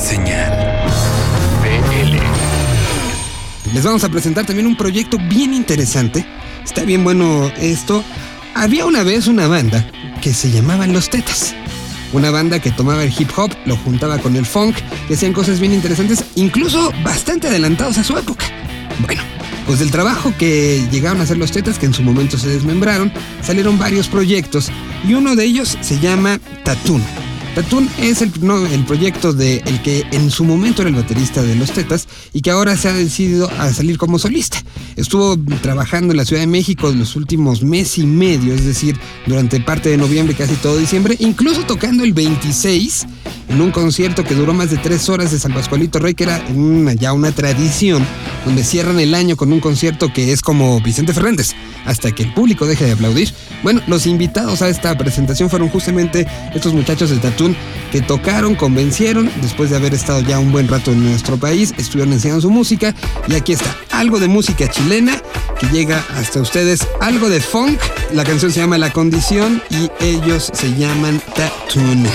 Señal BL. Les vamos a presentar también un proyecto bien interesante. Está bien bueno esto. Había una vez una banda que se llamaban Los Tetas. Una banda que tomaba el hip hop, lo juntaba con el funk, que hacían cosas bien interesantes, incluso bastante adelantados a su época. Bueno, pues del trabajo que llegaron a hacer los tetas, que en su momento se desmembraron, salieron varios proyectos y uno de ellos se llama Tatún. Tatún es el, no, el proyecto de el que en su momento era el baterista de los Tetas y que ahora se ha decidido a salir como solista. Estuvo trabajando en la Ciudad de México los últimos mes y medio, es decir, durante parte de noviembre, casi todo diciembre, incluso tocando el 26 en un concierto que duró más de tres horas de San Pascualito Rey, que era ya una tradición, donde cierran el año con un concierto que es como Vicente Fernández, hasta que el público deje de aplaudir. Bueno, los invitados a esta presentación fueron justamente estos muchachos de Tatún que tocaron, convencieron, después de haber estado ya un buen rato en nuestro país, estuvieron enseñando su música y aquí está, algo de música chilena que llega hasta ustedes, algo de funk, la canción se llama La Condición y ellos se llaman Tatún.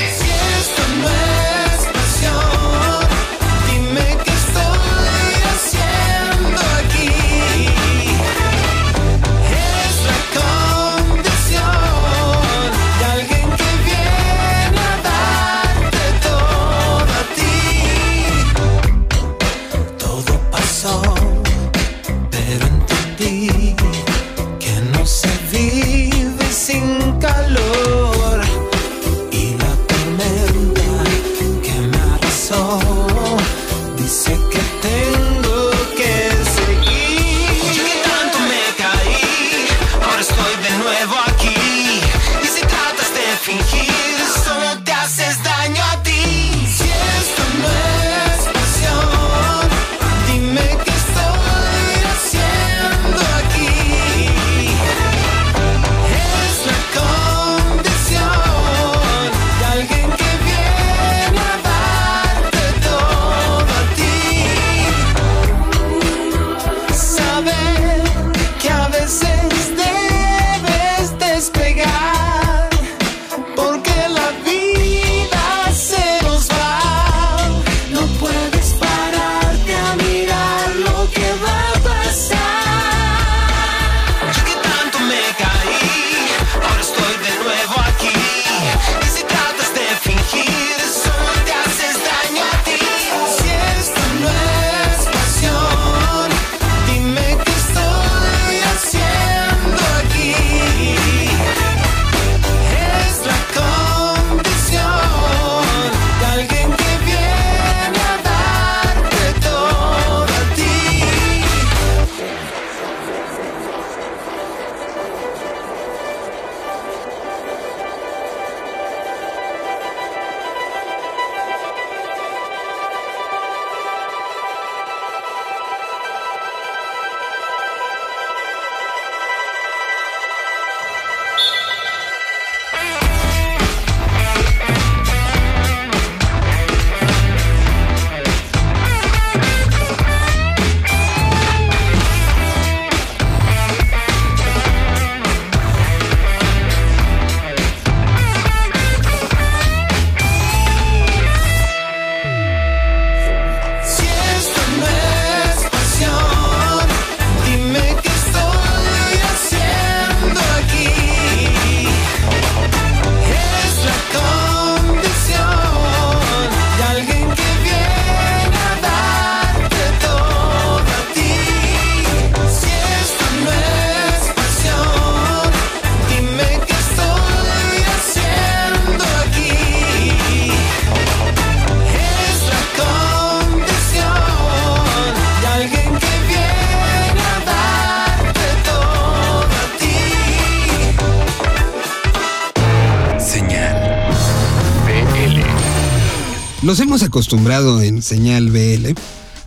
Acostumbrado en Señal BL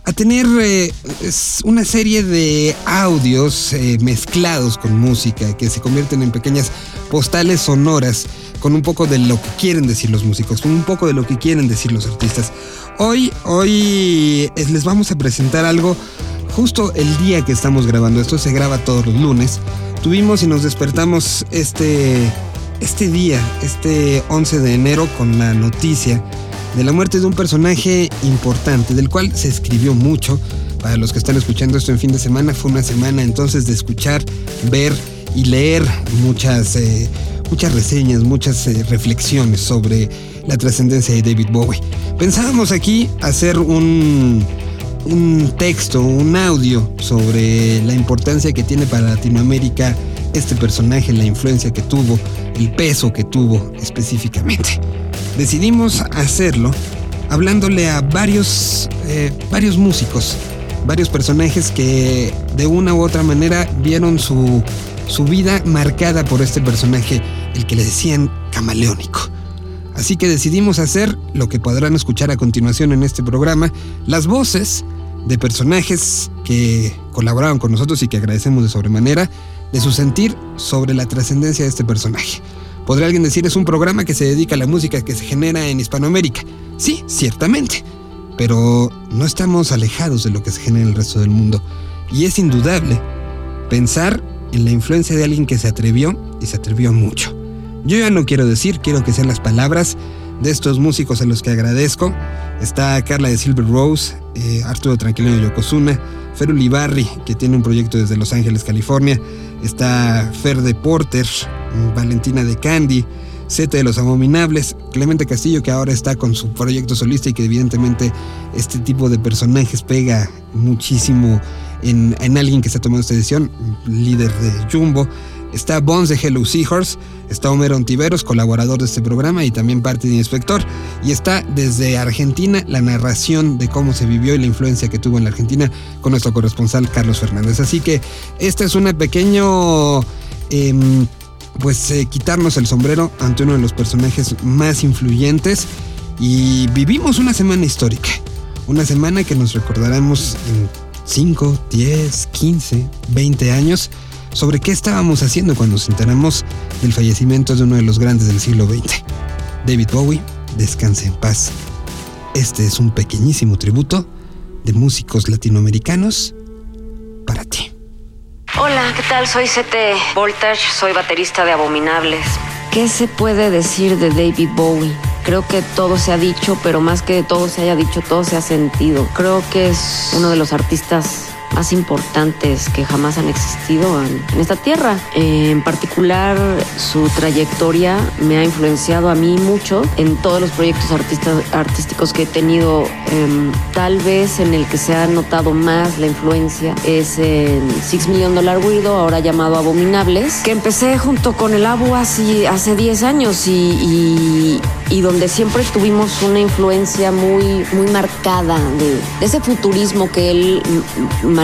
a tener eh, una serie de audios eh, mezclados con música que se convierten en pequeñas postales sonoras con un poco de lo que quieren decir los músicos, con un poco de lo que quieren decir los artistas. Hoy, hoy les vamos a presentar algo justo el día que estamos grabando. Esto se graba todos los lunes. Tuvimos y nos despertamos este, este día, este 11 de enero, con la noticia de la muerte de un personaje importante, del cual se escribió mucho. Para los que están escuchando esto en fin de semana, fue una semana entonces de escuchar, ver y leer muchas, eh, muchas reseñas, muchas eh, reflexiones sobre la trascendencia de David Bowie. Pensábamos aquí hacer un, un texto, un audio sobre la importancia que tiene para Latinoamérica este personaje, la influencia que tuvo, el peso que tuvo específicamente. Decidimos hacerlo hablándole a varios, eh, varios músicos, varios personajes que de una u otra manera vieron su, su vida marcada por este personaje, el que le decían camaleónico. Así que decidimos hacer lo que podrán escuchar a continuación en este programa, las voces de personajes que colaboraron con nosotros y que agradecemos de sobremanera, de su sentir sobre la trascendencia de este personaje. Podría alguien decir es un programa que se dedica a la música que se genera en Hispanoamérica. Sí, ciertamente, pero no estamos alejados de lo que se genera en el resto del mundo. Y es indudable pensar en la influencia de alguien que se atrevió y se atrevió mucho. Yo ya no quiero decir, quiero que sean las palabras de estos músicos a los que agradezco. Está Carla de Silver Rose, eh, Arturo Tranquilino de Yokozuna, Fer Ulibarri, que tiene un proyecto desde Los Ángeles, California. Está Fer de Porter, Valentina de Candy, Z de los Abominables, Clemente Castillo, que ahora está con su proyecto solista y que evidentemente este tipo de personajes pega muchísimo en, en alguien que está tomando esta decisión, líder de Jumbo. Está Bones de Hello Seahorse, está Homero Ontiveros, colaborador de este programa y también parte de Inspector. Y está desde Argentina la narración de cómo se vivió y la influencia que tuvo en la Argentina con nuestro corresponsal Carlos Fernández. Así que este es un pequeño... Em, pues eh, quitarnos el sombrero ante uno de los personajes más influyentes y vivimos una semana histórica, una semana que nos recordaremos en 5, 10, 15, 20 años sobre qué estábamos haciendo cuando nos enteramos del fallecimiento de uno de los grandes del siglo XX. David Bowie, descanse en paz. Este es un pequeñísimo tributo de músicos latinoamericanos para ti. Hola, ¿qué tal? Soy CT Voltage, soy baterista de Abominables. ¿Qué se puede decir de David Bowie? Creo que todo se ha dicho, pero más que todo se haya dicho, todo se ha sentido. Creo que es uno de los artistas más importantes que jamás han existido en, en esta tierra. Eh, en particular, su trayectoria me ha influenciado a mí mucho en todos los proyectos artísticos que he tenido. Eh, tal vez en el que se ha notado más la influencia es en Six Million Dollar Weirdo, ahora llamado Abominables, que empecé junto con el Abu hace, hace 10 años y, y, y, donde siempre tuvimos una influencia muy, muy marcada de, de ese futurismo que él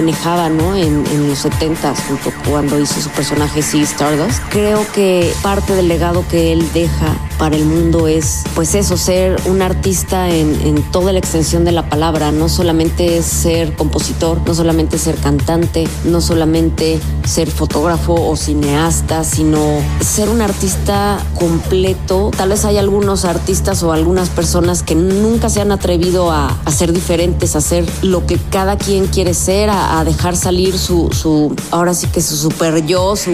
manejaba ¿no? en, los 70s, junto cuando hizo su personaje Sea Stardust. Creo que parte del legado que él deja para el mundo es, pues eso, ser un artista en, toda la extensión de la palabra. No solamente es ser compositor, no solamente ser cantante, no solamente ser fotógrafo o cineasta, sino ser un artista completo. Tal vez hay algunos artistas o algunas personas que nunca se han atrevido a, a ser diferentes, a ser lo que cada quien quiere ser, a, dejar salir su, ahora sí que su super yo, su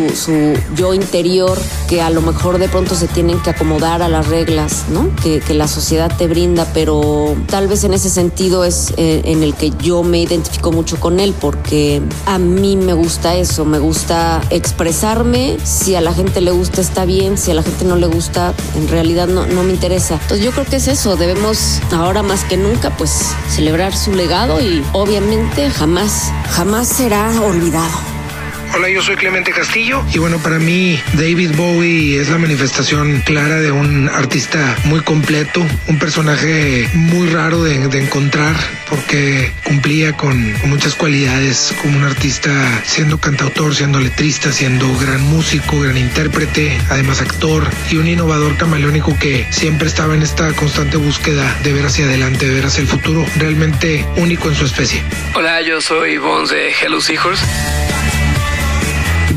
yo interior, que a lo mejor de pronto se tienen que acomodar a las reglas ¿no? que, que, la sociedad te brinda, pero tal vez en ese sentido es eh, en el que yo me identifico mucho con él, porque a mí me gusta eso, me gusta expresarme, si a la gente le gusta está bien, si a la gente no le gusta, en realidad no, no me interesa. Entonces yo creo que es eso, debemos ahora más que nunca pues celebrar su legado y obviamente jamás, jamás será olvidado. Hola, yo soy Clemente Castillo y bueno, para mí David Bowie es la manifestación clara de un artista muy completo, un personaje muy raro de, de encontrar porque cumplía con, con, muchas cualidades como un artista siendo cantautor, siendo letrista, siendo gran músico, gran intérprete, además actor y un innovador camaleónico que siempre estaba en esta constante búsqueda de ver hacia adelante, de ver hacia el futuro, realmente único en su especie. Hola, yo soy Bones de Hello Seahorse.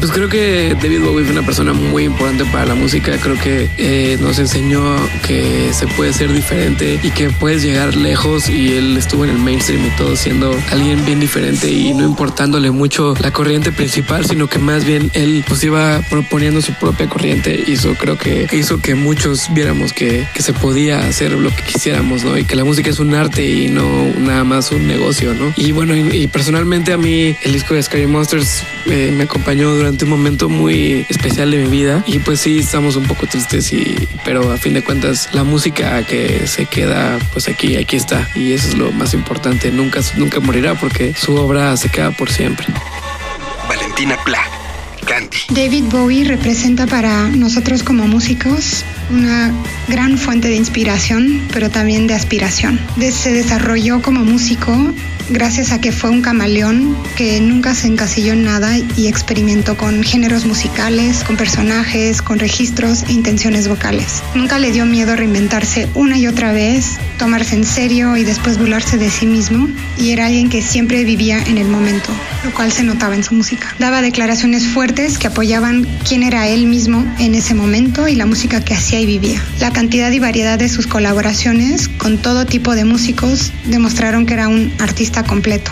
Pues creo que David Bowie fue una persona muy importante para la música. Creo que eh, nos enseñó que se puede ser diferente y que puedes llegar lejos. Y él estuvo en el mainstream y todo siendo alguien bien diferente y no importándole mucho la corriente principal, sino que más bien él pues iba proponiendo su propia corriente. Y eso creo que hizo que muchos viéramos que, que se podía hacer lo que quisiéramos, ¿no? Y que la música es un arte y no nada más un negocio, ¿no? Y bueno, y, y personalmente a mí el disco de Scary Monsters eh, me acompañó durante un momento muy especial de mi vida y pues sí estamos un poco tristes y pero a fin de cuentas la música que se queda pues aquí aquí está y eso es lo más importante nunca nunca morirá porque su obra se queda por siempre Valentina Pla, Candy. David Bowie representa para nosotros como músicos una gran fuente de inspiración, pero también de aspiración. Se desarrolló como músico gracias a que fue un camaleón que nunca se encasilló en nada y experimentó con géneros musicales, con personajes, con registros e intenciones vocales. Nunca le dio miedo reinventarse una y otra vez, tomarse en serio y después burlarse de sí mismo, y era alguien que siempre vivía en el momento, lo cual se notaba en su música. Daba declaraciones fuertes que apoyaban quién era él mismo en ese momento y la música que hacía y vivía. La cantidad y variedad de sus colaboraciones con todo tipo de músicos demostraron que era un artista completo.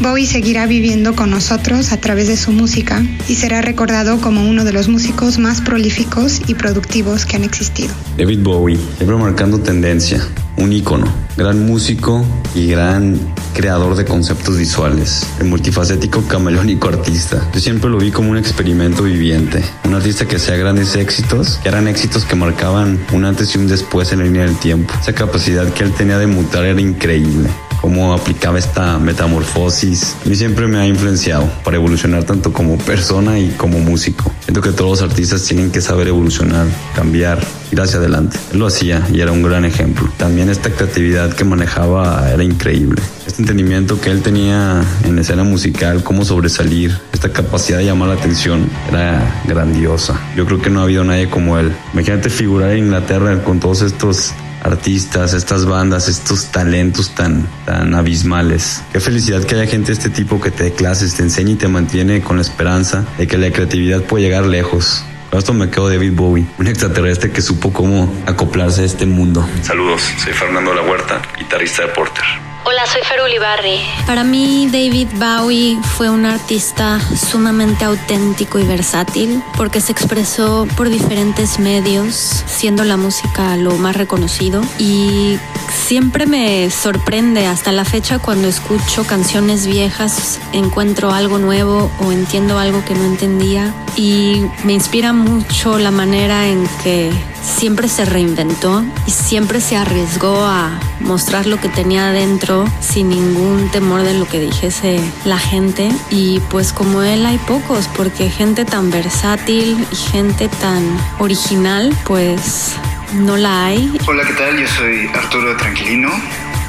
Bowie seguirá viviendo con nosotros a través de su música y será recordado como uno de los músicos más prolíficos y productivos que han existido. David Bowie, siempre marcando tendencia, un ícono, gran músico y gran creador de conceptos visuales, el multifacético camaleónico artista. Yo siempre lo vi como un experimento viviente, un artista que hacía grandes éxitos, que eran éxitos que marcaban un antes y un después en la línea del tiempo. Esa capacidad que él tenía de mutar era increíble cómo aplicaba esta metamorfosis. A mí siempre me ha influenciado para evolucionar tanto como persona y como músico. Siento que todos los artistas tienen que saber evolucionar, cambiar, ir hacia adelante. Él lo hacía y era un gran ejemplo. También esta creatividad que manejaba era increíble. Este entendimiento que él tenía en escena musical, cómo sobresalir, esta capacidad de llamar la atención era grandiosa. Yo creo que no ha habido nadie como él. Imagínate figurar en Inglaterra con todos estos artistas, estas bandas, estos talentos tan, tan abismales. Qué felicidad que haya gente de este tipo que te dé clases, te enseñe y te mantiene con la esperanza de que la creatividad puede llegar lejos. Con esto me quedo David Bowie, un extraterrestre que supo cómo acoplarse a este mundo. Saludos, soy Fernando La Huerta, guitarrista de Porter. Hola, soy Fer Ulibarri. Para mí, David Bowie fue un artista sumamente auténtico y versátil porque se expresó por diferentes medios, siendo la música lo más reconocido. Y siempre me sorprende hasta la fecha cuando escucho canciones viejas, encuentro algo nuevo o entiendo algo que no entendía. Y me inspira mucho la manera en que siempre se reinventó y siempre se arriesgó a mostrar lo que tenía adentro sin ningún temor de lo que dijese la gente. Y pues como él hay pocos, porque gente tan versátil y gente tan original, pues no la hay. Hola, ¿qué tal? Yo soy Arturo Tranquilino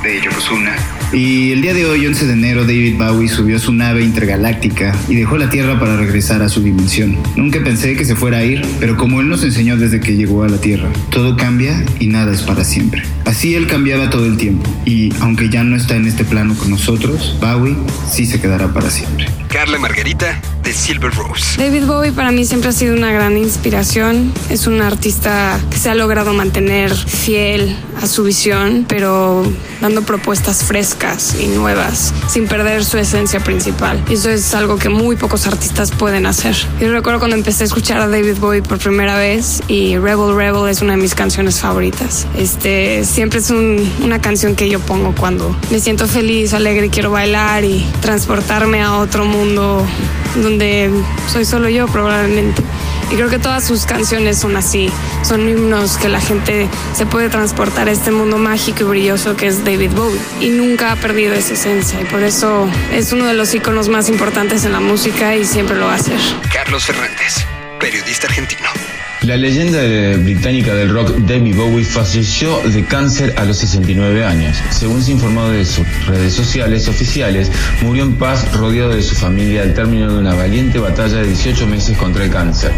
de Yokozuna. Y el día de hoy, 11 de enero, David Bowie subió a su nave intergaláctica y dejó la Tierra para regresar a su dimensión. Nunca pensé que se fuera a ir, pero como él nos enseñó desde que llegó a la Tierra, todo cambia y nada es para siempre. Así él cambiaba todo el tiempo y aunque ya no está en este plano con nosotros, Bowie sí se quedará para siempre. Carla Margarita de Silver Rose. David Bowie para mí siempre ha sido una gran inspiración. Es un artista que se ha logrado mantener fiel a su visión, pero dando propuestas frescas y nuevas, sin perder su esencia principal. Y eso es algo que muy pocos artistas pueden hacer. Yo recuerdo cuando empecé a escuchar a David Bowie por primera vez y Rebel Rebel es una de mis canciones favoritas. Este siempre es un- una canción que yo pongo cuando me siento feliz, alegre quiero bailar y transportarme a otro mundo donde soy solo yo probablemente. Y creo que todas sus canciones son así, son himnos que la gente se puede transportar a este mundo mágico y brilloso que es David Bowie. Y nunca ha perdido esa esencia y por eso es uno de los iconos más importantes en la música y siempre lo va a ser. Carlos Fernández, periodista argentino. La leyenda de- británica del rock David Bowie falleció de cáncer a los 69 años. Según se informó de sus redes sociales oficiales, murió en paz rodeado de su familia al término de una valiente batalla de 18 meses contra el cáncer.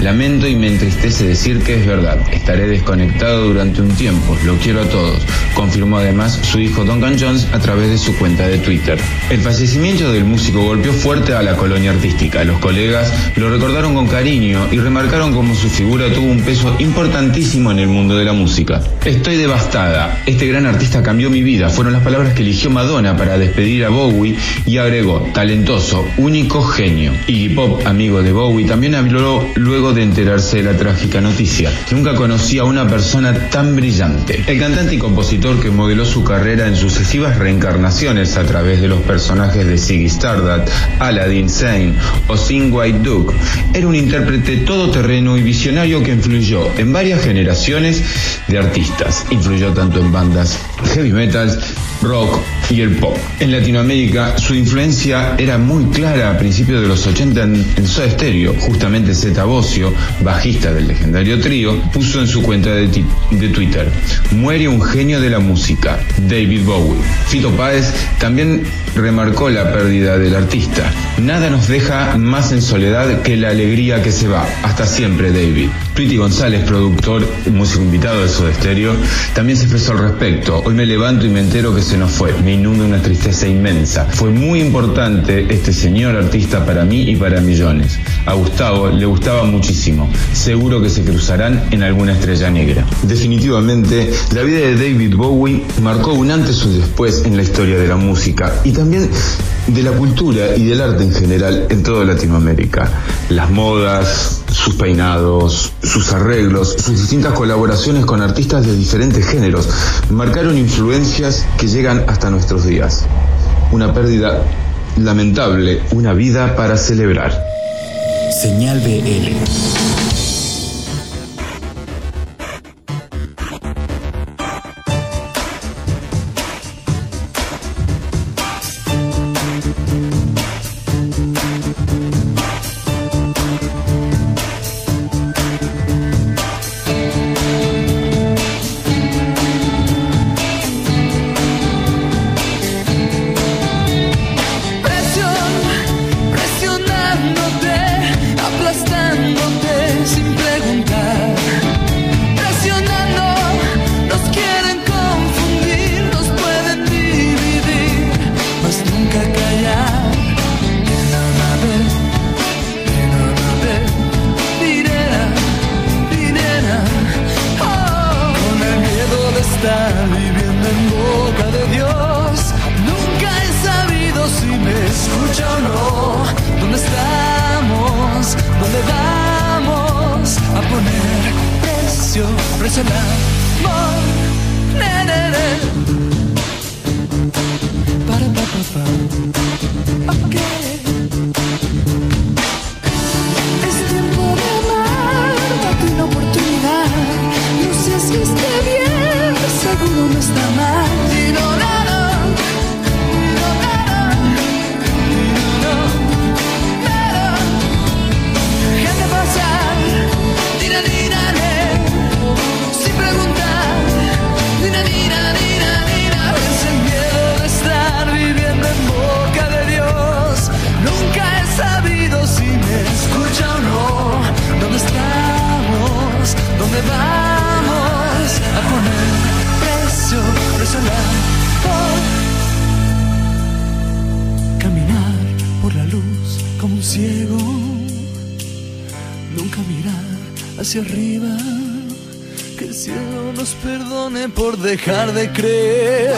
Lamento y me entristece decir que es verdad. Estaré desconectado durante un tiempo. Lo quiero a todos. Confirmó además su hijo Duncan Jones a través de su cuenta de Twitter. El fallecimiento del músico golpeó fuerte a la colonia artística. Los colegas lo recordaron con cariño y remarcaron cómo su figura tuvo un peso importantísimo en el mundo de la música. Estoy devastada. Este gran artista cambió mi vida. Fueron las palabras que eligió Madonna para despedir a Bowie y agregó, talentoso, único genio. Iggy Pop, amigo de Bowie, también habló luego de enterarse de la trágica noticia. Nunca conocí a una persona tan brillante. El cantante y compositor que modeló su carrera en sucesivas reencarnaciones a través de los personajes de Ziggy Stardust, Aladdin Sane o Sing White Duke, era un intérprete todoterreno y visionario que influyó en varias generaciones de artistas. Influyó tanto en bandas heavy metal, rock y el pop. En Latinoamérica su influencia era muy clara a principios de los 80 en, en Soda. Justamente Zeta Bosio, bajista del legendario trío, puso en su cuenta de, de Twitter, muere un genio de la música, David Bowie. Fito Páez también remarcó la pérdida del artista. Nada nos deja más en soledad que la alegría que se va. Hasta siempre, David. Tweety González, productor, músico invitado de Soda Stereo, también se expresó al respecto. Hoy me levanto y me entero que se nos fue. Me inunda una tristeza inmensa. Fue muy importante este señor artista para mí y para millones. A Gustavo le gustaba muchísimo. Seguro que se cruzarán en alguna estrella negra. Definitivamente, la vida de David Bowie marcó un antes y un después en la historia de la música y también de la cultura y del arte en general en toda Latinoamérica. Las modas, sus peinados, sus arreglos, sus distintas colaboraciones con artistas de diferentes géneros marcaron influencias que llegan hasta nuestros días. Una pérdida lamentable, una vida para celebrar. Señal BL. Arriba. Que el cielo nos perdone por dejar de creer.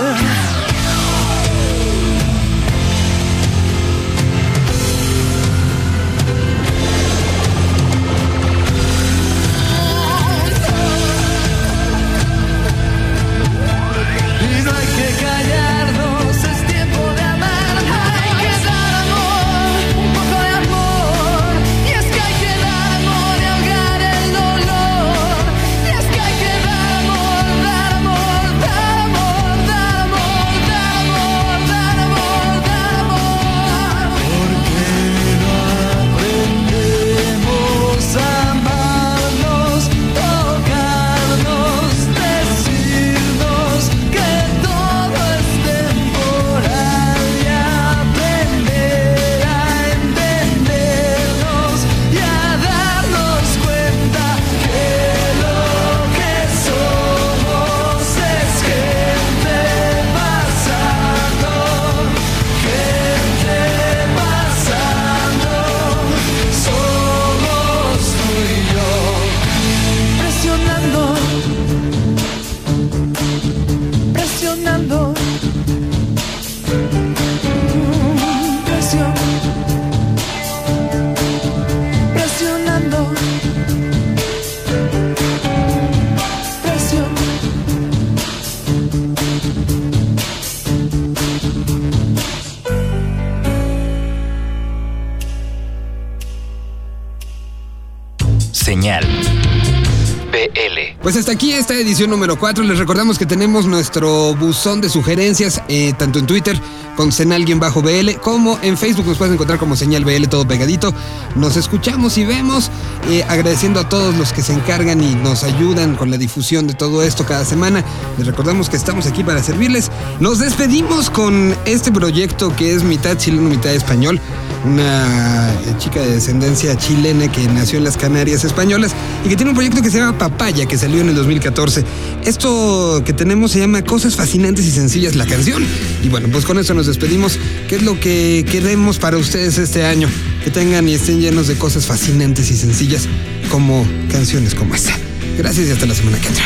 Pues hasta aquí esta edición número 4. Les recordamos que tenemos nuestro buzón de sugerencias, eh, tanto en Twitter con Senal-BL, como en Facebook nos puedes encontrar como Señal BL, todo pegadito. Nos escuchamos y vemos, eh, agradeciendo a todos los que se encargan y nos ayudan con la difusión de todo esto cada semana. Les recordamos que estamos aquí para servirles. Nos despedimos con este proyecto que es mitad chileno, mitad español. Una eh, chica de descendencia chilena que nació en las Canarias españolas y que tiene un proyecto que se llama Papaya, que salió en el 2014. Esto que tenemos se llama Cosas Fascinantes y Sencillas, la canción. Y bueno, pues con eso nos despedimos. ¿Qué es lo que queremos para ustedes este año? Que tengan y estén llenos de cosas fascinantes y sencillas como canciones como esta. Gracias y hasta la semana que entra.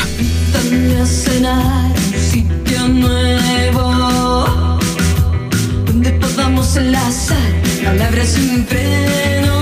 Podamos enlazar palabras sin freno.